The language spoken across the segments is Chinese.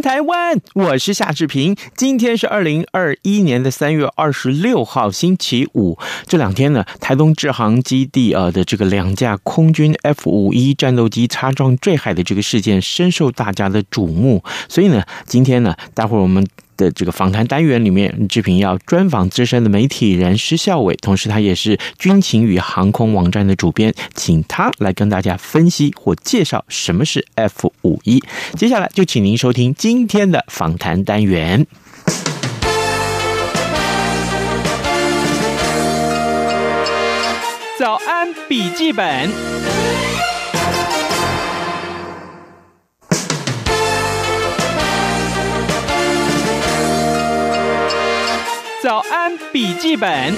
台湾！我是夏志平。今天是二零二一年的三月二十六号，星期五。这两天呢，台东制航基地呃的这个两架空军 F 五一战斗机擦撞坠海的这个事件，深受大家的瞩目。所以呢，今天呢，待会儿我们。的这个访谈单元里面，志平要专访资深的媒体人施孝伟，同时他也是军情与航空网站的主编，请他来跟大家分析或介绍什么是 F 五一。接下来就请您收听今天的访谈单元。早安，笔记本。早安，笔记本。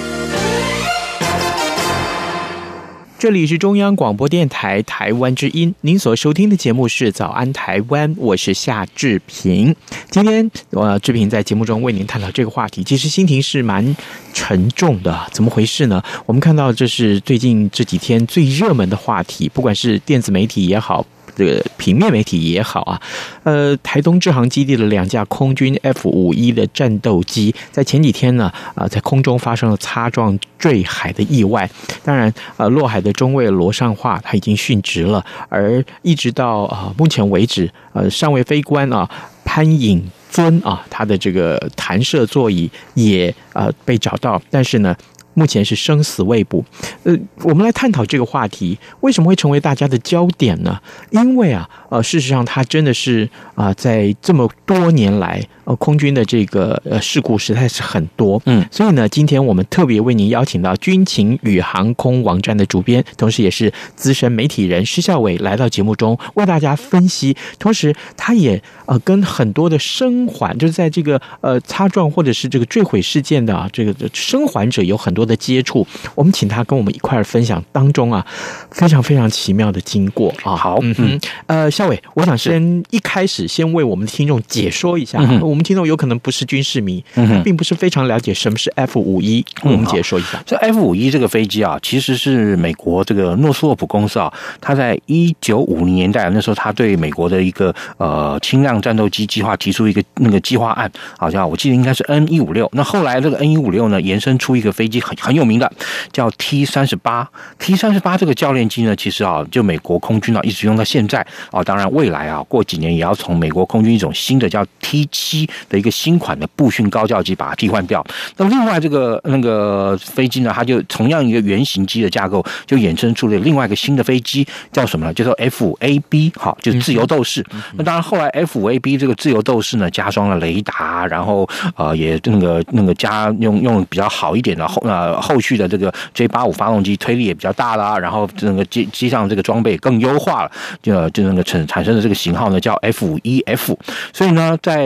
这里是中央广播电台台湾之音，您所收听的节目是《早安台湾》，我是夏志平。今天我志平在节目中为您探讨这个话题，其实心情是蛮沉重的。怎么回事呢？我们看到这是最近这几天最热门的话题，不管是电子媒体也好。这个平面媒体也好啊，呃，台东志航基地的两架空军 F 五一的战斗机，在前几天呢，啊，在空中发生了擦撞坠海的意外。当然，呃，落海的中尉罗尚化他已经殉职了，而一直到啊目前为止，呃，上尉飞官啊潘颖尊啊，他的这个弹射座椅也呃被找到，但是呢。目前是生死未卜，呃，我们来探讨这个话题，为什么会成为大家的焦点呢？因为啊，呃，事实上，它真的是啊、在这么多年来。呃，空军的这个呃事故实在是很多，嗯，所以呢，今天我们特别为您邀请到军情与航空网站的主编，同时也是资深媒体人施孝伟来到节目中为大家分析。同时，他也呃跟很多的生还，就是在这个呃擦撞或者是这个坠毁事件的啊这个生还者有很多的接触。我们请他跟我们一块儿分享当中啊非常非常奇妙的经过啊。好，嗯哼，呃，孝伟，我想先一开始先为我们的听众解说一下。嗯我们听众有可能不是军事迷，嗯，并不是非常了解什么是 F 五一，我们解说一下。这 F 五一这个飞机啊，其实是美国这个诺斯洛普公司啊，他在一九五零年代那时候，他对美国的一个呃轻量战斗机计划提出一个那个计划案，好像我记得应该是 N 一五六。那后来这个 N 一五六呢，延伸出一个飞机很很有名的，叫 T 三十八。T 三十八这个教练机呢，其实啊，就美国空军啊一直用到现在啊。当然未来啊，过几年也要从美国空军一种新的叫 T 七。的一个新款的步训高教机把它替换掉。那么另外这个那个飞机呢，它就同样一个原型机的架构，就衍生出了另外一个新的飞机，叫什么呢？叫做 F-5AB，好，就是自由斗士。那当然后来 F-5AB 这个自由斗士呢，加装了雷达，然后呃也那个那个加用用比较好一点的后呃后续的这个 J85 发动机，推力也比较大啦，然后这个机机上这个装备更优化了，就就那个产产生的这个型号呢叫 F 五 EF。所以呢，在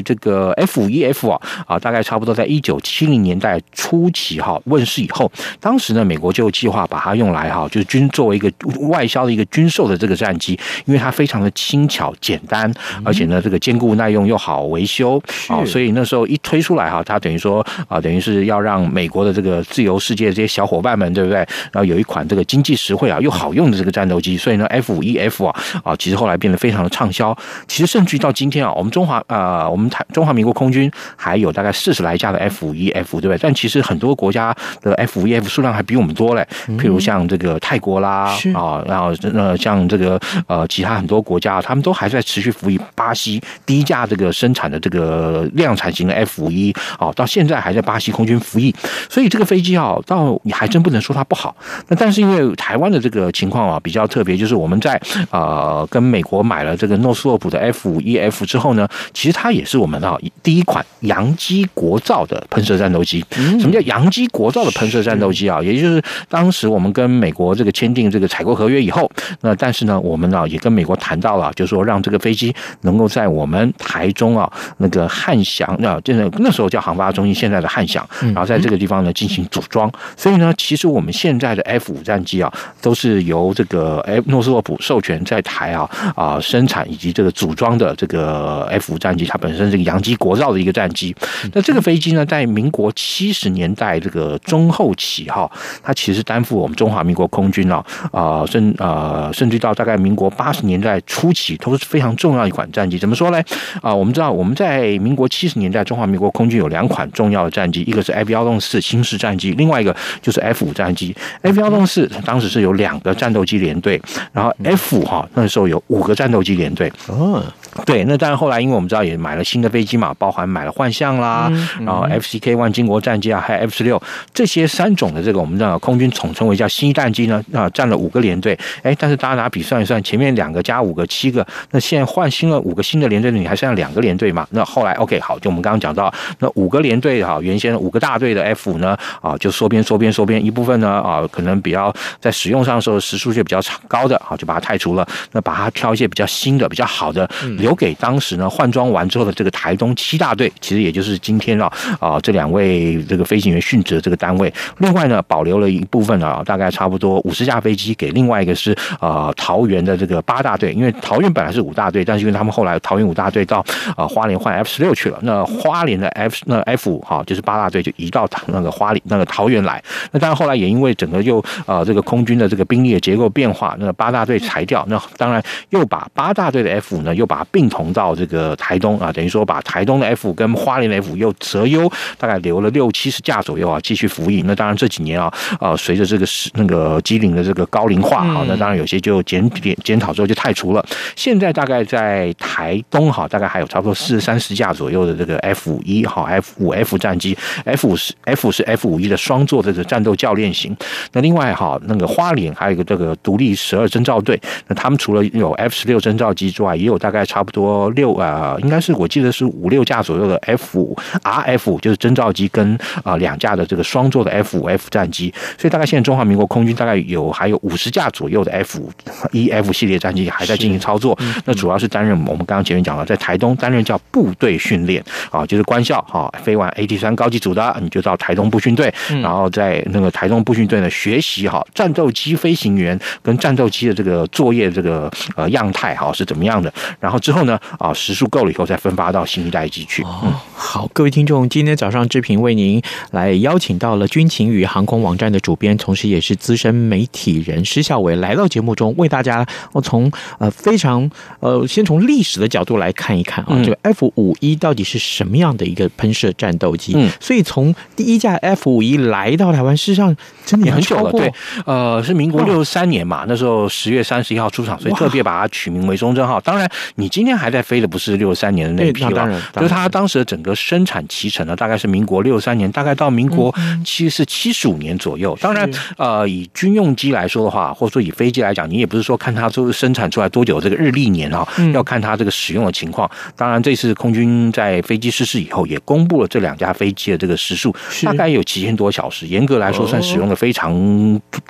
这个 F 五一 F 啊啊，大概差不多在一九七零年代初期哈问世以后，当时呢，美国就计划把它用来哈，就是军作为一个外销的一个军售的这个战机，因为它非常的轻巧简单，而且呢，这个坚固耐用又好维修啊，所以那时候一推出来哈，它等于说啊，等于是要让美国的这个自由世界这些小伙伴们，对不对？然后有一款这个经济实惠啊又好用的这个战斗机，所以呢，F 五一 F 啊啊，其实后来变得非常的畅销。其实甚至于到今天啊，我们中华啊，我们台。中华民国空军还有大概四十来架的 F 五一 F，对不对？但其实很多国家的 F 五一 F 数量还比我们多嘞。譬如像这个泰国啦，啊，然后呃，像这个呃，其他很多国家，他们都还在持续服役。巴西第一架这个生产的这个量产型的 F 五一，哦，到现在还在巴西空军服役。所以这个飞机啊，到你还真不能说它不好。那但是因为台湾的这个情况啊比较特别，就是我们在呃跟美国买了这个诺斯洛普的 F 五一 F 之后呢，其实它也是。是我们啊第一款洋基国造的喷射战斗机。什么叫洋基国造的喷射战斗机啊？也就是当时我们跟美国这个签订这个采购合约以后，那但是呢，我们啊也跟美国谈到了，就是说让这个飞机能够在我们台中啊那个汉翔啊，就是那时候叫航发中心，现在的汉翔，然后在这个地方呢进行组装。所以呢，其实我们现在的 F 五战机啊，都是由这个哎诺斯洛普授权在台啊啊生产以及这个组装的这个 F 五战机，它本身是个洋基国造的一个战机。那这个飞机呢，在民国七十年代这个中后期哈，它其实担负我们中华民国空军啊啊甚啊甚至到大概民国八十年代初期，都是非常重要一款战机。怎么说呢？啊，我们知道我们在民国七十年代，中华民国空军有两款重要的战机，一个是 F 幺洞四新式战机，另外一个就是 F 五战机。F 幺洞四当时是有两个战斗机联队，然后 F 五哈那时候有五个战斗机联队。哦。对，那当然后来，因为我们知道也买了新的飞机嘛，包含买了幻象啦，嗯嗯、然后 FCK One 经国战机啊，还有 F 十六这些三种的这个我们知道空军统称为叫新战机呢，啊，占了五个连队。哎，但是大家拿笔算一算，前面两个加五个七个，那现在换新了五个新的连队，你还剩下两个连队嘛？那后来 OK 好，就我们刚刚讲到，那五个连队哈，原先五个大队的 F 五呢，啊，就缩编缩编缩编一部分呢，啊，可能比较在使用上的时候时速就比较长高的，啊，就把它汰除了，那把它挑一些比较新的、比较好的，留给当时呢。换装完之后的这个台东七大队，其实也就是今天啊啊这两位这个飞行员殉职的这个单位。另外呢，保留了一部分啊，大概差不多五十架飞机给另外一个是啊桃园的这个八大队，因为桃园本来是五大队，但是因为他们后来桃园五大队到啊花莲换 F 十六去了，那花莲的 F 那 F 五哈就是八大队就移到那个花莲那个桃园来。那当然后来也因为整个又啊这个空军的这个兵力的结构变化，那八大队裁掉，那当然又把八大队的 F 五呢又把并同到这个。台东啊，等于说把台东的 F 跟花莲的 F 又择优，大概留了六七十架左右啊，继续服役。那当然这几年啊，啊随着这个是那个机龄的这个高龄化啊，那当然有些就检检检讨之后就太除了。现在大概在台东哈，大概还有差不多四三十架左右的这个 F 五一哈 F 五 F 战机，F 五是 F 是 F 五一的双座的这个战斗教练型。那另外哈，那个花莲还有一个这个独立十二征兆队，那他们除了有 F 十六征兆机之外，也有大概差不多六。啊，应该是我记得是五六架左右的 F 五 RF，就是侦察机跟啊两架的这个双座的 F 五 F 战机，所以大概现在中华民国空军大概有还有五十架左右的 F 五 EF 系列战机还在进行操作。那主要是担任我们刚刚前面讲了，在台东担任叫部队训练啊，就是官校哈，飞完 AT 三高级组的你就到台东部训队，然后在那个台东部训队呢学习哈战斗机飞行员跟战斗机的这个作业这个呃样态哈是怎么样的，然后之后呢啊时数够了以后再分发到新一代机去。嗯，好，各位听众，今天早上志平为您来邀请到了军情与航空网站的主编，同时也是资深媒体人施孝伟来到节目中，为大家我从呃非常呃先从历史的角度来看一看啊，嗯、这个 F 五一到底是什么样的一个喷射战斗机？嗯，所以从第一架 F 五一来到台湾，事实上真的也很久了。对，呃，是民国六十三年嘛，那时候十月三十一号出厂，所以特别把它取名为忠贞号。当然，你今天还在飞的不是。是六三年的那一批了，就是它当时的整个生产期程呢，大概是民国六三年，大概到民国七是七十五年左右。当然，呃，以军用机来说的话，或者说以飞机来讲，你也不是说看它就是生产出来多久这个日历年啊，要看它这个使用的情况。当然，这次空军在飞机失事以后，也公布了这两架飞机的这个时速，大概有七千多小时，严格来说算使用的非常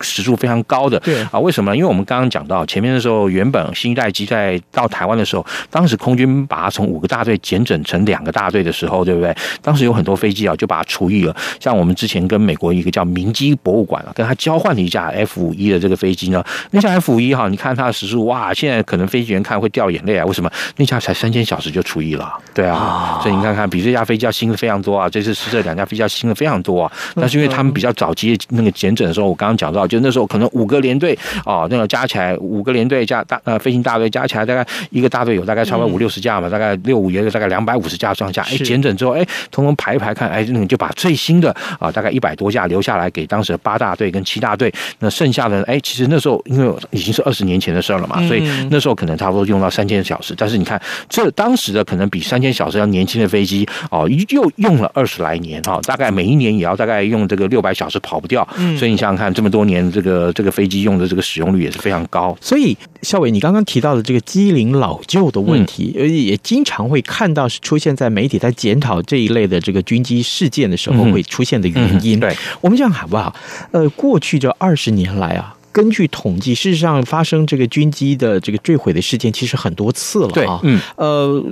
时速非常高的。对啊，为什么呢？因为我们刚刚讲到前面的时候，原本新一代机在到台湾的时候，当时空军。把它从五个大队减整成两个大队的时候，对不对？当时有很多飞机啊，就把它除役了。像我们之前跟美国一个叫明基博物馆啊，跟他交换了一架 F 五一的这个飞机呢。那架 F 五一哈，你看它的时速，哇！现在可能飞行员看会掉眼泪啊。为什么？那架才三千小时就除役了。对啊，所以你看看，比这架飞机要新的非常多啊。这次是这两架飞机要新的非常多啊。但是因为他们比较早期那个减整的时候，我刚刚讲到，就那时候可能五个连队啊，那个加起来五个连队加大呃飞行大队加起来大概一个大队有大概差不多五六十架。大概六五也有大概两百五十架上下，哎，检整之后，哎，通通排一排看，哎，那你就把最新的啊，大概一百多架留下来给当时的八大队跟七大队。那剩下的，哎，其实那时候因为已经是二十年前的事儿了嘛，所以那时候可能差不多用到三千小时。但是你看，这当时的可能比三千小时要年轻的飞机哦，又用了二十来年哈，大概每一年也要大概用这个六百小时跑不掉。所以你想想看，这么多年这个这个飞机用的这个使用率也是非常高。所以孝伟，你刚刚提到的这个机龄老旧的问题，呃、嗯，也经常会看到是出现在媒体在检讨这一类的这个军机事件的时候会出现的原因。嗯嗯、对，我们这样好不好？呃，过去这二十年来啊。根据统计，事实上发生这个军机的这个坠毁的事件其实很多次了啊。对，嗯，呃，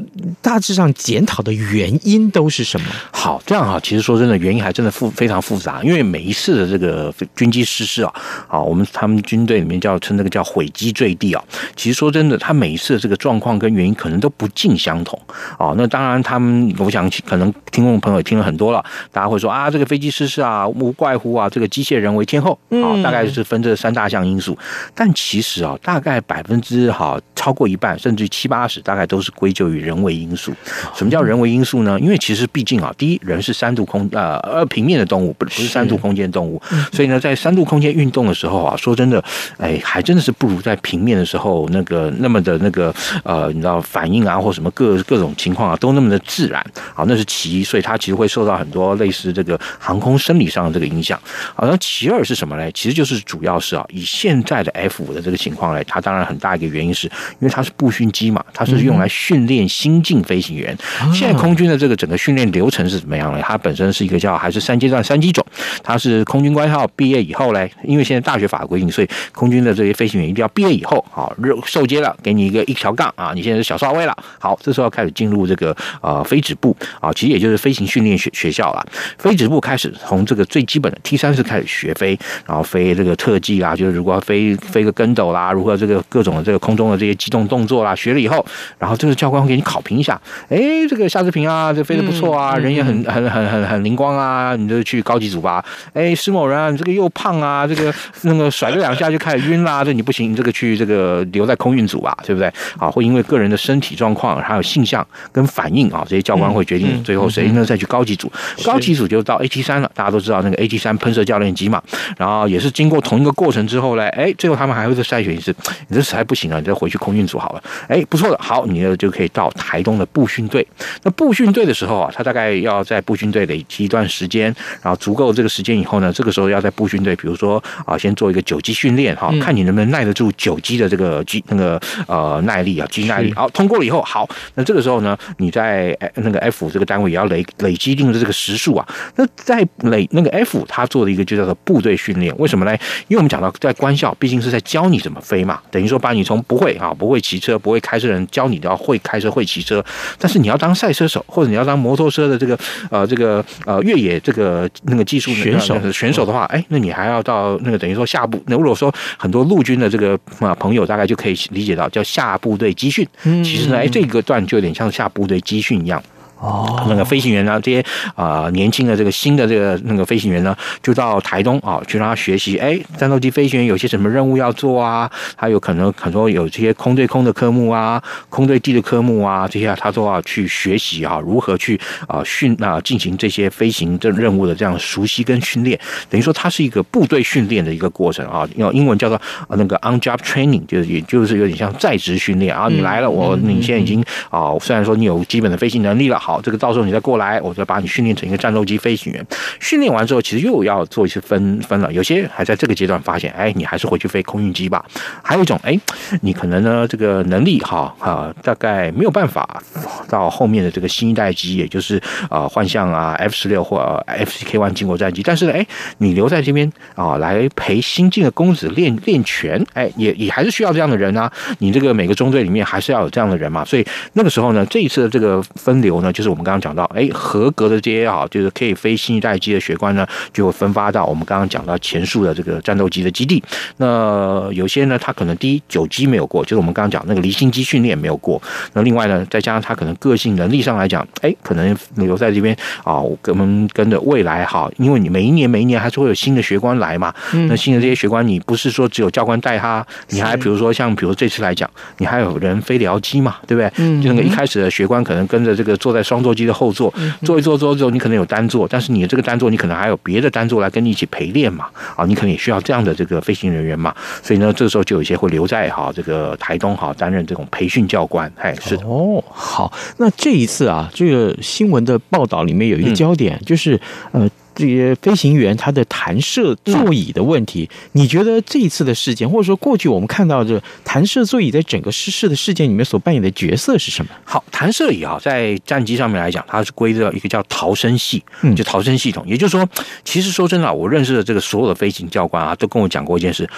大致上检讨的原因都是什么？好，这样哈，其实说真的，原因还真的复非常复杂，因为每一次的这个军机失事啊，啊，我们他们军队里面叫称那个叫毁机坠地啊。其实说真的，他每一次的这个状况跟原因可能都不尽相同啊。那当然，他们我想可能听众朋友也听了很多了，大家会说啊，这个飞机失事啊，无怪乎啊，这个机械人为天后啊，大概是分这三大项因素，但其实啊，大概百分之哈超过一半，甚至七八十，大概都是归咎于人为因素。什么叫人为因素呢？因为其实毕竟啊，第一，人是三度空呃呃平面的动物，不不是三度空间动物，所以呢，在三度空间运动的时候啊，说真的，哎，还真的是不如在平面的时候那个那么的那个呃，你知道反应啊，或什么各各种情况啊，都那么的自然。啊，那是其一，所以它其实会受到很多类似这个航空生理上的这个影响。好，那其二是什么呢？其实就是主要是啊。以现在的 F 五的这个情况来，它当然很大一个原因是因为它是步训机嘛，它是用来训练新进飞行员。现在空军的这个整个训练流程是怎么样呢？它本身是一个叫还是三阶段三机种，它是空军官校毕业以后嘞，因为现在大学法规定，所以空军的这些飞行员一定要毕业以后，好受接了，给你一个一条杠啊，你现在是小少尉了，好，这时候要开始进入这个呃飞指部啊，其实也就是飞行训练学学校了。飞指部开始从这个最基本的 T 三式开始学飞，然后飞这个特技啊，就是。如果要飞飞个跟斗啦，如何这个各种的这个空中的这些机动动作啦，学了以后，然后这个教官会给你考评一下，哎，这个夏志平啊，这飞得不错啊，人也很很很很很灵光啊，你就去高级组吧。哎，施某人啊，你这个又胖啊，这个那个甩了两下就开始晕啦，这你不行，你这个去这个留在空运组吧，对不对？啊，会因为个人的身体状况还有性向跟反应啊，这些教官会决定最后谁呢再去高级组。高级组就到 AT 三了，大家都知道那个 AT 三喷射教练机嘛，然后也是经过同一个过程之后。后来，哎，最后他们还会再筛选一次，你这实在不行了，你再回去空运组好了。哎，不错的，好，你呢就可以到台东的步训队。那步训队的时候啊，他大概要在步训队累积一段时间，然后足够这个时间以后呢，这个时候要在步训队，比如说啊，先做一个久机训练哈，看你能不能耐得住久机的这个肌那个呃耐力啊，肌耐力。好，通过了以后，好，那这个时候呢，你在那个 F 这个单位也要累累积一定的这个时数啊。那在累那个 F 他做的一个就叫做部队训练，为什么呢？因为我们讲到在官校毕竟是在教你怎么飞嘛，等于说把你从不会啊，不会骑车、不会开车的人教你要会开车、会骑车。但是你要当赛车手，或者你要当摩托车的这个呃这个呃越野这个那个技术选手选手的话，哎，那你还要到那个等于说下部。那如果说很多陆军的这个啊朋友大概就可以理解到叫下部队集训。其实呢，哎，这个段就有点像下部队集训一样。哦，那个飞行员呢，这些啊、年轻的这个新的这个那个飞行员呢，就到台东啊去让他学习。哎，战斗机飞行员有些什么任务要做啊？还有可能很多有这些空对空的科目啊，空对地的科目啊，这些他都要去学习啊，如何去啊训啊进行这些飞行这任务的这样熟悉跟训练。等于说它是一个部队训练的一个过程啊，用英文叫做那个 on job training，就是也就是有点像在职训练啊。你来了，我你现在已经啊，虽然说你有基本的飞行能力了。好好，这个到时候你再过来，我就把你训练成一个战斗机飞行员。训练完之后，其实又要做一次分分了。有些还在这个阶段发现，哎，你还是回去飞空运机吧。还有一种，哎，你可能呢这个能力哈啊，大概没有办法到后面的这个新一代机，也就是啊幻象啊 F 十六或 F C K one 经国战机。但是呢，哎，你留在这边啊，来陪新进的公子练练拳，哎，也也还是需要这样的人啊。你这个每个中队里面还是要有这样的人嘛。所以那个时候呢，这一次的这个分流呢，就是我们刚刚。讲到哎，合格的这些啊，就是可以飞新一代机的学官呢，就会分发到我们刚刚讲到前述的这个战斗机的基地。那有些呢，他可能第一久机没有过，就是我们刚刚讲那个离心机训练没有过。那另外呢，再加上他可能个性能力上来讲，哎，可能留在这边啊，我们跟着未来哈，因为你每一年每一年还是会有新的学官来嘛。那新的这些学官，你不是说只有教官带他，你还比如说像比如这次来讲，你还有人飞僚机嘛，对不对？嗯，就那个一开始的学官可能跟着这个坐在双座机的。后座坐一坐坐之后，你可能有单座，但是你的这个单座，你可能还有别的单座来跟你一起陪练嘛？啊，你可能也需要这样的这个飞行人员嘛？所以呢，这个时候就有一些会留在哈这个台东哈担任这种培训教官。哎，是哦，好，那这一次啊，这个新闻的报道里面有一个焦点，嗯、就是呃。这些飞行员他的弹射座椅的问题，你觉得这一次的事件，或者说过去我们看到这弹射座椅在整个失事的事件里面所扮演的角色是什么？好，弹射椅啊，在战机上面来讲，它是归到一个叫逃生系，就逃生系统。也就是说，其实说真的，我认识的这个所有的飞行教官啊，都跟我讲过一件事：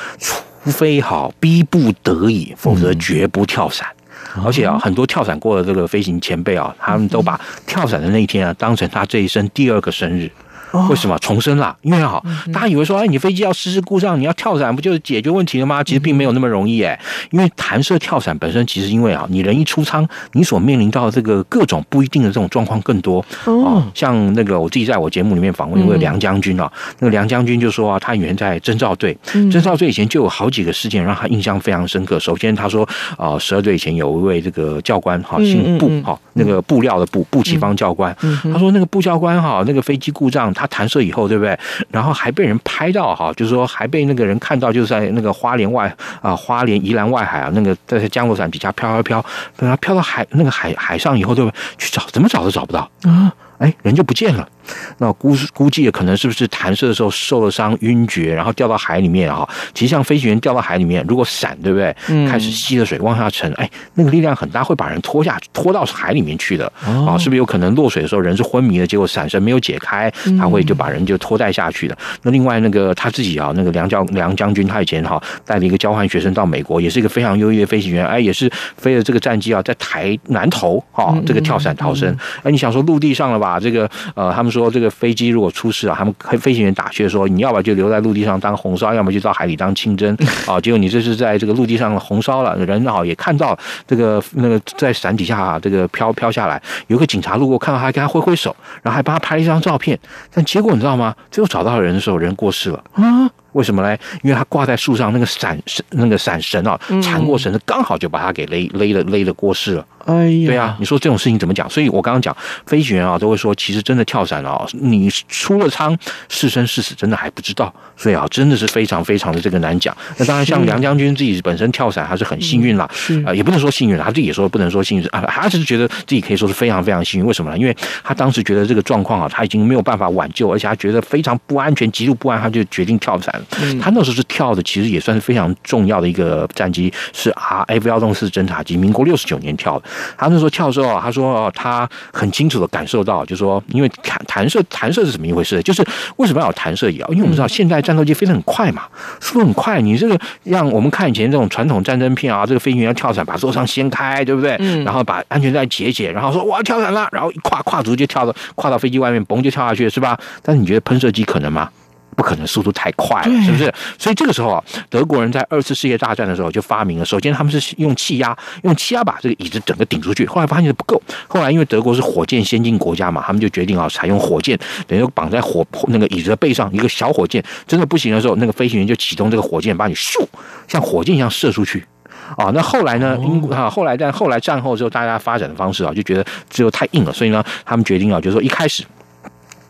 除非好逼不得已，否则绝不跳伞。而且啊，很多跳伞过的这个飞行前辈啊，他们都把跳伞的那一天啊，当成他这一生第二个生日。为什么重生了？因为哈，大家以为说，哎，你飞机要失事故障，你要跳伞，不就是解决问题了吗？其实并没有那么容易哎。因为弹射跳伞本身，其实因为啊，你人一出舱，你所面临到的这个各种不一定的这种状况更多哦。像那个我自己在我节目里面访问一位梁将军啊，那个梁将军就说啊，他以前在征兆队，征兆队以前就有好几个事件让他印象非常深刻。首先他说啊，十二队以前有一位这个教官哈，姓布哈，那个布料的布布启芳教官，他说那个布教官哈，那个飞机故障。他弹射以后，对不对？然后还被人拍到哈，就是说还被那个人看到，就是在那个花莲外啊，花莲宜兰外海啊，那个在降落伞底下飘飘飘，等他飘到海那个海海上以后，对不对？去找怎么找都找不到啊，哎，人就不见了。那估估计可能是不是弹射的时候受了伤晕厥，然后掉到海里面啊？其实像飞行员掉到海里面，如果伞对不对？开始吸了水往下沉，哎，那个力量很大，会把人拖下拖到海里面去的啊！是不是有可能落水的时候人是昏迷的，结果伞绳没有解开，他会就把人就拖带下去的？那另外那个他自己啊，那个梁教梁将军，他以前哈带了一个交换学生到美国，也是一个非常优异的飞行员，哎，也是飞了这个战机啊，在台南投啊这个跳伞逃生。哎，你想说陆地上了吧？这个呃，他们说这个飞机如果出事啊，他们飞行员打趣说：“你要么就留在陆地上当红烧，要么就到海里当清蒸。”啊，结果你这是在这个陆地上红烧了，人啊也看到这个那个在伞底下啊，这个飘飘下来，有个警察路过看到他，跟他挥挥手，然后还帮他拍了一张照片。但结果你知道吗？最后找到人的时候，人过世了啊。为什么呢？因为他挂在树上那个伞绳，那个伞绳啊，缠过绳子，刚好就把他给勒勒了勒了过世了。哎呀，对啊，你说这种事情怎么讲？所以我刚刚讲，飞行员啊都会说，其实真的跳伞啊，你出了舱是生是死，真的还不知道。所以啊，真的是非常非常的这个难讲。那当然，像梁将军自己本身跳伞还是很幸运啦，啊、呃，也不能说幸运，他自己也说不能说幸运啊，他只是觉得自己可以说是非常非常幸运。为什么呢？因为他当时觉得这个状况啊，他已经没有办法挽救，而且他觉得非常不安全，极度不安，他就决定跳伞。他那时候是跳的，其实也算是非常重要的一个战机，是 R F 幺洞四侦察机，民国六十九年跳的。他那时候跳的时候，他说他很清楚的感受到，就是说，因为弹弹射弹射是怎么一回事？就是为什么要有弹射椅啊？因为我们知道现在战斗机飞得很快嘛，速度很快。你这个让我们看以前这种传统战争片啊，这个飞行员要跳伞，把座舱掀开，对不对？嗯。然后把安全带解解，然后说我要跳伞了，然后一跨跨足就跳到跨到飞机外面，嘣就跳下去，是吧？但是你觉得喷射机可能吗？不可能，速度太快了，是不是？所以这个时候啊，德国人在二次世界大战的时候就发明了。首先，他们是用气压，用气压把这个椅子整个顶出去。后来发现不够，后来因为德国是火箭先进国家嘛，他们就决定啊，采用火箭，等于绑在火那个椅子的背上一个小火箭。真的不行的时候，那个飞行员就启动这个火箭，把你咻像火箭一样射出去。啊，那后来呢？英国啊，后来但后来战后之后，大家发展的方式啊，就觉得只有太硬了，所以呢，他们决定啊，就是说一开始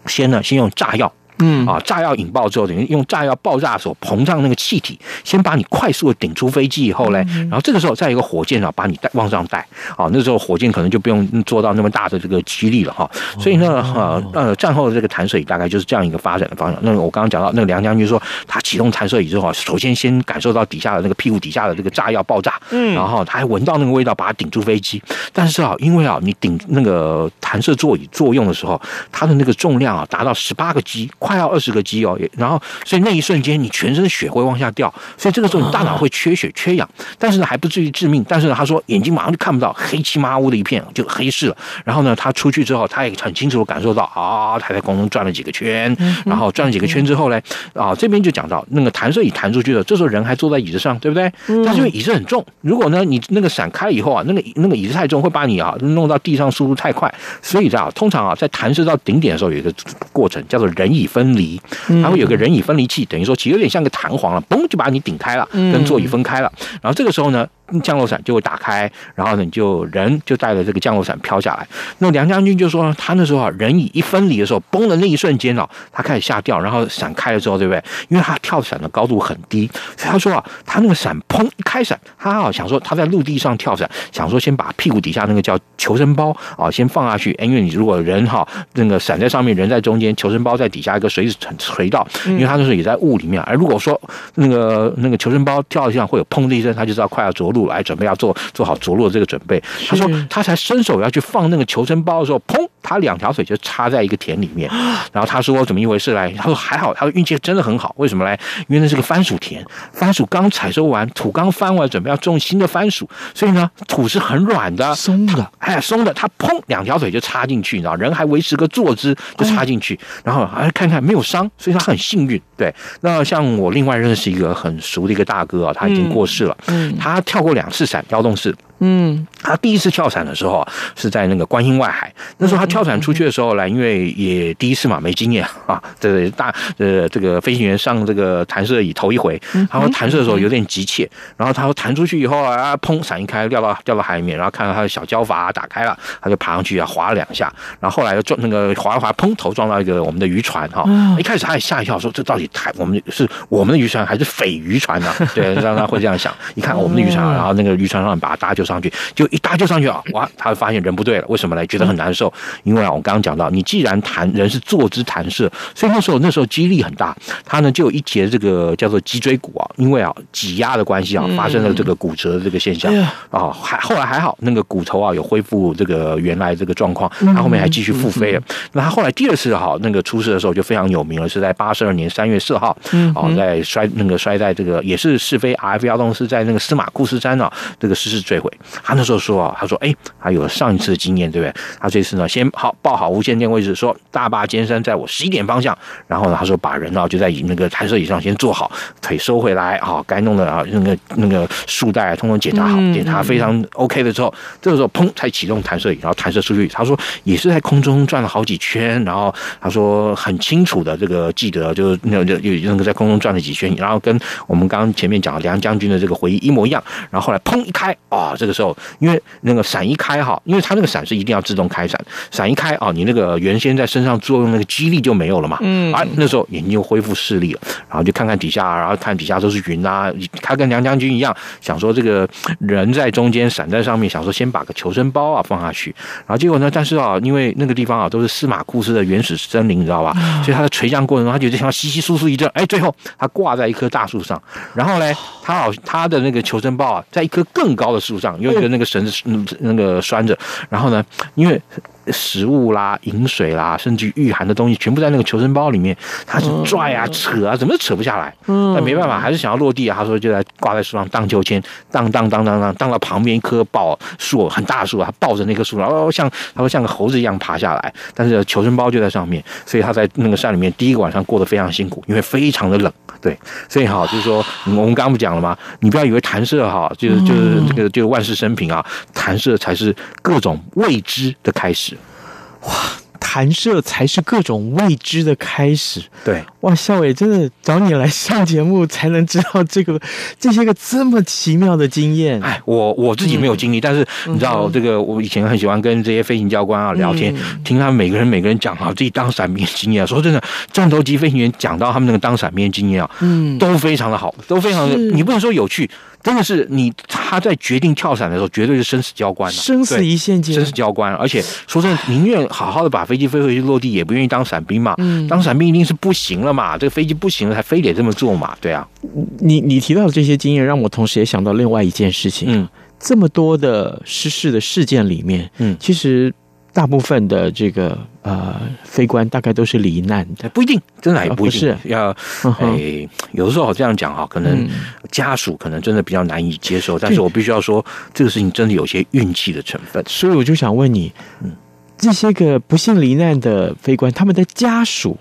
先呢，先用炸药。嗯啊，炸药引爆之后，等于用炸药爆炸所膨胀那个气体，先把你快速的顶出飞机以后呢，然后这个时候再一个火箭啊，把你带往上带啊，那时候火箭可能就不用做到那么大的这个激励了哈。所以呢，呃呃，战后的这个弹射椅大概就是这样一个发展的方向。那我刚刚讲到，那个梁将军说，他启动弹射椅之后，首先先感受到底下的那个屁股底下的这个炸药爆炸，嗯，然后他还闻到那个味道，把它顶住飞机。但是啊，因为啊，你顶那个弹射座椅作用的时候，它的那个重量啊达到十八个 G。快要二十个 G 哦，然后所以那一瞬间你全身的血会往下掉，所以这个时候你大脑会缺血缺氧，但是呢还不至于致命。但是呢他说眼睛马上就看不到，黑漆麻乌的一片就黑视了。然后呢他出去之后，他也很清楚的感受到啊，他在空中转了几个圈，然后转了几个圈之后呢，啊这边就讲到那个弹射椅弹出去了，这时候人还坐在椅子上，对不对？但是因为椅子很重，如果呢你那个闪开了以后啊，那个那个椅子太重会把你啊弄到地上速度太快，所以这样通常啊在弹射到顶点的时候有一个过程叫做人椅分离。它会有个人椅分离器，等于说其实有点像个弹簧了，嘣就把你顶开了，跟座椅分开了。然后这个时候呢，降落伞就会打开，然后呢，你就人就带着这个降落伞飘下来。那梁将军就说，他那时候啊，人已一分离的时候，嘣的那一瞬间哦，他开始下掉，然后伞开了之后，对不对？因为他跳伞的高度很低，所以他说啊，他那个伞砰一开伞，他啊想说他在陆地上跳伞，想说先把屁股底下那个叫求生包啊先放下去，因为你如果人哈那个伞在上面，人在中间，求生包在底下一个垂垂道，因为他那时候也在雾里面，而如果说那个那个求生包跳一下会有砰的一声，他就知道快要着陆了，来准备要做做好着陆的这个准备。他说他才伸手要去放那个求生包的时候，砰，他两条腿就插在一个田里面。然后他说怎么一回事来？他说还好，他说运气真的很好。为什么来？因为那是个番薯田，番薯刚采收完，土刚翻完，准备要种新的番薯，所以呢土是很软的，松的，哎，松的。他砰两条腿就插进去，你知道，人还维持个坐姿就插进去，然后哎看看没有伤，所以他很幸运。对，那像我另外认识一个很熟的一个大哥啊，他已经过世了，嗯，他跳过两次闪，调动式。嗯，他第一次跳伞的时候啊，是在那个观音外海。那时候他跳伞出去的时候呢，因为也第一次嘛，没经验啊。这大呃，这个飞行员上这个弹射椅头一回，然后弹射的时候有点急切，然后他弹出去以后啊，砰，伞一开，掉到掉到海里面，然后看到他的小胶筏打开了，他就爬上去啊，划了两下，然后后来又撞那个划了划，砰，头撞到一个我们的渔船哈。一开始他也吓一跳，说这到底台我们是我们的渔船还是匪渔船呢？对，让他会这样想。一看我们的渔船，然后那个渔船上把他搭救上去，就一搭就上去啊！哇，他会发现人不对了，为什么呢？觉得很难受，因为啊，我刚刚讲到，你既然弹人是坐姿弹射，所以那时候那时候肌力很大，他呢就有一节这个叫做脊椎骨啊，因为啊挤压的关系啊，发生了这个骨折的这个现象啊。还后来还好，那个骨头啊有恢复这个原来这个状况，他后面还继续复飞了。那他后来第二次哈那个出事的时候就非常有名了，是在八十二年三月四号，啊，在摔那个摔在这个也是试飞 RF 幺洞是在那个司马库斯山啊，这个失事坠毁。他那时候说啊，他说，哎，他有了上一次的经验，对不对？他这次呢，先好报好无线电位置，说大坝尖山在我十一点方向。然后呢，他说把人啊就在那个弹射椅上先坐好，腿收回来啊，该弄的啊那个那个束带通通检查好，检查非常 OK 的之后，这个时候砰才启动弹射椅，然后弹射出去。他说也是在空中转了好几圈，然后他说很清楚的这个记得，就是那就有那个在空中转了几圈，然后跟我们刚刚前面讲的梁将军的这个回忆一模一样。然后后来砰一开啊，这个时候因为那个伞一开哈，因为它那个伞是一定要自动开伞，伞一开啊，你那个原先在身上作用那个肌力就没有了嘛。嗯，啊，那时候眼睛又恢复视力了，然后就看看底下，然后看底下都是云啊。他跟梁将军一样，想说这个人在中间，伞在上面，想说先把个求生包啊放下去。然后结果呢，但是啊，因为那个地方啊都是司马库斯的原始森林，你知道吧？所以他的垂降过程中，他就这样稀稀疏疏一阵，哎，最后他挂在一棵大树上，然后呢，他好他的那个求生包啊，在一棵更高的树上，有一个那个绳子。那个拴着，然后呢，因为食物啦、饮水啦，甚至御寒的东西，全部在那个求生包里面，他是拽啊、扯啊，怎么都扯不下来。嗯，但没办法，还是想要落地啊。他说就在挂在树上荡秋千，荡荡荡荡荡，荡到旁边一棵抱树，很大的树，他抱着那棵树，然后像他说像个猴子一样爬下来，但是求生包就在上面，所以他在那个山里面第一个晚上过得非常辛苦，因为非常的冷。对，所以哈，就是说我们刚刚不讲了吗？你不要以为弹射哈，就是就是这个就万事生平啊，弹射才是各种未知的开始。哇，弹射才是各种未知的开始。对，哇，孝伟真的找你来上节目才能知道这个这些个这么奇妙的经验。哎，我我自己没有经历，嗯、但是你知道这个，我以前很喜欢跟这些飞行教官啊聊天，嗯、听他们每个人每个人讲啊自己当伞兵的经验。说真的，战斗机飞行员讲到他们那个当伞兵经验啊，嗯，都非常的好，都非常的，你不能说有趣。真的是你，他在决定跳伞的时候，绝对是生死交关的，生死一线间，生死交关。而且说真的，宁愿好好的把飞机飞回去落地，也不愿意当伞兵嘛。嗯，当伞兵一定是不行了嘛，这个飞机不行了，才非得这么做嘛。对啊，你你提到的这些经验，让我同时也想到另外一件事情。嗯，这么多的失事的事件里面，嗯，其实。大部分的这个呃飞官大概都是罹难的，不一定，真的也不一定。是要哎，有的时候我这样讲哈，可能家属可能真的比较难以接受，但是我必须要说，这个事情真的有些运气的成分。所以我就想问你，嗯，这些个不幸罹难的飞官，他们的家属。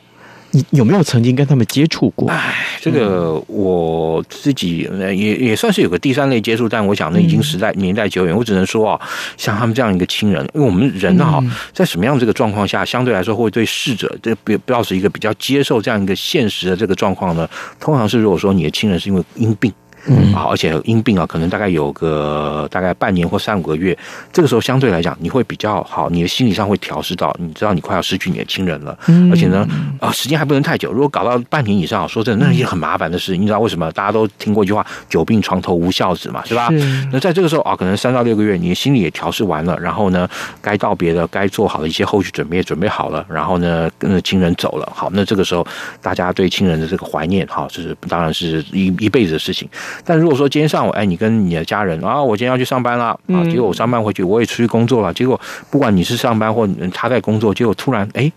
你有没有曾经跟他们接触过？哎，这个我自己也也算是有个第三类接触，但我想那已经时代年代久远。我只能说啊，像他们这样一个亲人，因为我们人哈，在什么样这个状况下，相对来说会对逝者这不不要是一个比较接受这样一个现实的这个状况呢？通常是如果说你的亲人是因为因病。嗯，好，而且因病啊，可能大概有个大概半年或三五个月，这个时候相对来讲，你会比较好，你的心理上会调试到，你知道你快要失去你的亲人了，嗯而且呢，啊，时间还不能太久，如果搞到半年以上，说真的，那是一件很麻烦的事。你知道为什么？大家都听过一句话，“久病床头无孝子”嘛，是吧？是。那在这个时候啊，可能三到六个月，你的心理也调试完了，然后呢，该道别的、该做好的一些后续准备也准备好了，然后呢，跟着亲人走了。好，那这个时候大家对亲人的这个怀念，哈，就是当然是一一辈子的事情。但如果说今天上午，哎，你跟你的家人啊，我今天要去上班了啊，结果我上班回去，我也出去工作了，结果不管你是上班或他在工作，结果突然哎。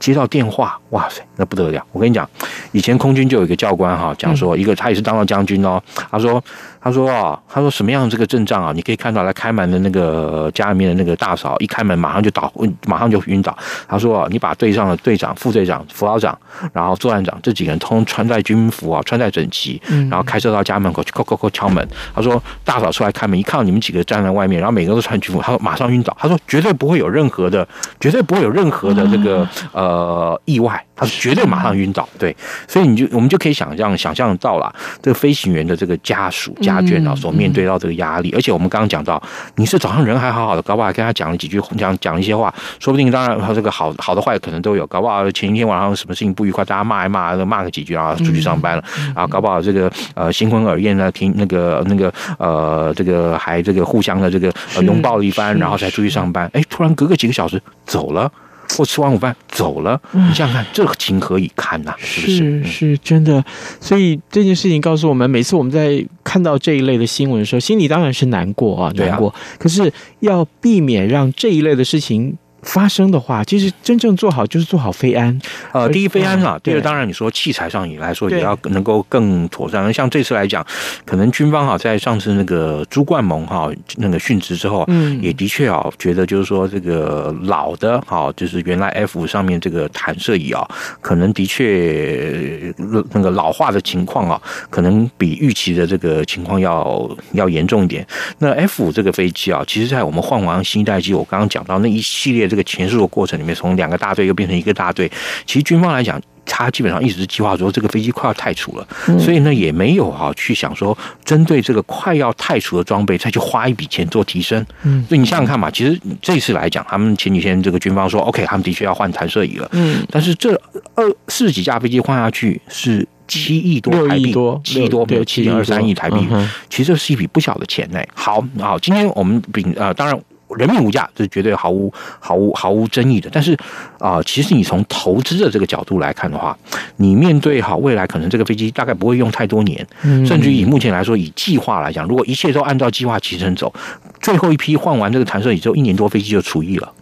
接到电话，哇塞，那不得了！我跟你讲，以前空军就有一个教官哈，讲说一个他也是当了将军哦，他说。他说啊，他说什么样的这个阵仗啊？你可以看到来开门的那个家里面的那个大嫂，一开门马上就倒，马上就晕倒。他说啊，你把队上的队长、副队长、副老长，然后作战长这几个人通穿戴军服啊，穿戴整齐，然后开车到家门口去，叩叩叩敲门。他说大嫂出来开门，一看到你们几个站在外面，然后每个都穿军服，他说马上晕倒。他说绝对不会有任何的，绝对不会有任何的这个呃意外。他说绝对马上晕倒。对，所以你就我们就可以想象想象到了这个飞行员的这个家属家。眷啊，所面对到这个压力，而且我们刚刚讲到，你是早上人还好好的，搞不好还跟他讲了几句，讲讲一些话，说不定当然他这个好好的坏可能都有，搞不好前一天晚上什么事情不愉快，大家骂一骂，骂个几句，然后出去上班了，啊，搞不好这个呃新婚耳雁呢，听那个那个呃这个还这个互相的这个拥抱了一番，然后才出去上班，哎，突然隔个几个小时走了。或吃完午饭走了，你想想看，这情何以堪呐？是不是？是，是真的。所以这件事情告诉我们，每次我们在看到这一类的新闻的时候，心里当然是难过啊，难过。可是要避免让这一类的事情。发生的话，其实真正做好就是做好飞安。呃，第一飞安啊，第二当然你说器材上也来说也要能够更妥善。像这次来讲，可能军方哈在上次那个朱冠蒙哈那个殉职之后，嗯，也的确啊觉得就是说这个老的哈就是原来 F 上面这个弹射椅啊，可能的确那个老化的情况啊，可能比预期的这个情况要要严重一点。那 F 这个飞机啊，其实在我们换完新一代机，我刚刚讲到那一系列。这个前述的过程里面，从两个大队又变成一个大队。其实军方来讲，他基本上一直计划说这个飞机快要太除了，所以呢也没有哈去想说针对这个快要太除的装备再去花一笔钱做提升。嗯，所以你想想看嘛，其实这次来讲，他们前几天这个军方说，OK，他们的确要换弹射椅了。嗯，但是这二四十几架飞机换下去是七亿多台币，七亿多没有七点二三亿台币，其实这是一笔不小的钱呢。好，好，今天我们比呃，当然。人民无价，这是绝对毫无、毫无、毫无争议的。但是啊、呃，其实你从投资的这个角度来看的话，你面对好未来可能这个飞机大概不会用太多年，甚至于以目前来说，以计划来讲，如果一切都按照计划起程走，最后一批换完这个弹射椅之后，一年多飞机就除役了。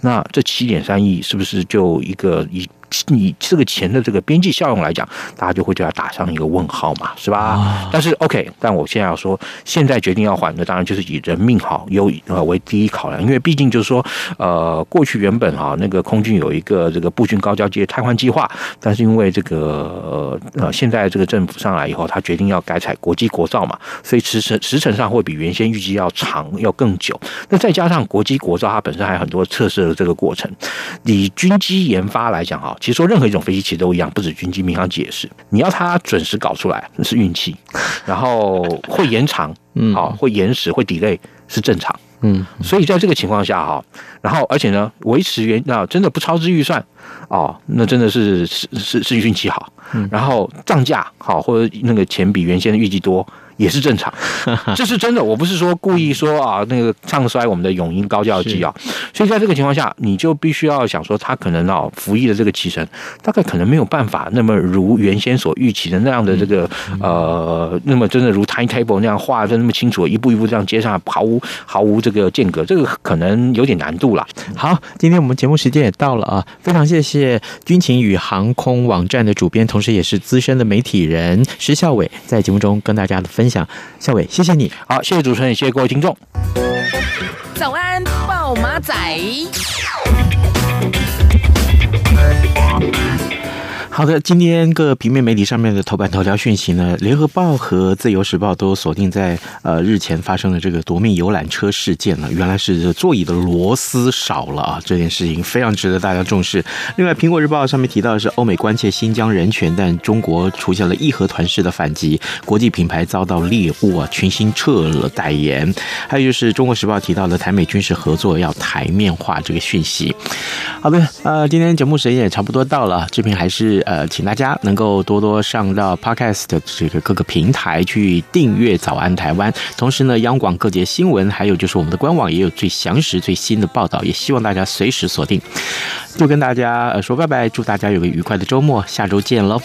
那这七点三亿是不是就一个一？你这个钱的这个边际效用来讲，大家就会对它打上一个问号嘛，是吧？但是 OK，但我现在要说，现在决定要还的当然就是以人命好优呃为第一考量，因为毕竟就是说，呃，过去原本哈那个空军有一个这个步军高交接瘫痪计划，但是因为这个呃现在这个政府上来以后，他决定要改采国际国造嘛，所以时程时程上会比原先预计要长要更久。那再加上国际国造，它本身还有很多测试的这个过程，以军机研发来讲哈。其实说任何一种飞机其实都一样，不止军机，民航机也是。你要它准时搞出来，那是运气；然后会延长，嗯，好，会延时，会 delay 是正常，嗯。所以在这个情况下哈，然后而且呢，维持原啊真的不超支预算哦，那真的是是是是运气好。然后涨价好，或者那个钱比原先的预计多。也是正常，这是真的。我不是说故意说啊，那个唱衰我们的永英高教机啊。所以在这个情况下，你就必须要想说，他可能啊服役的这个期程，大概可能没有办法那么如原先所预期的那样的这个呃，那么真的如 timetable 那样画的那么清楚，一步一步这样接上来，毫无毫无这个间隔，这个可能有点难度了。好，今天我们节目时间也到了啊，非常谢谢军情与航空网站的主编，同时也是资深的媒体人施孝伟，在节目中跟大家的分享。想孝玮，谢谢你。好，谢谢主持人，谢谢各位听众。早安，暴马仔。好的，今天各平面媒体上面的头版头条讯息呢，联合报和自由时报都锁定在呃日前发生的这个夺命游览车事件了。原来是座椅的螺丝少了啊，这件事情非常值得大家重视。另外，苹果日报上面提到的是欧美关切新疆人权，但中国出现了义和团式的反击，国际品牌遭到猎物啊，群星撤了代言。还有就是中国时报提到的台美军事合作要台面化这个讯息。好的，呃，今天节目时间也差不多到了，这边还是。呃，请大家能够多多上到 Podcast 的这个各个平台去订阅《早安台湾》，同时呢，央广各节新闻，还有就是我们的官网也有最详实最新的报道，也希望大家随时锁定。就跟大家呃说拜拜，祝大家有个愉快的周末，下周见喽。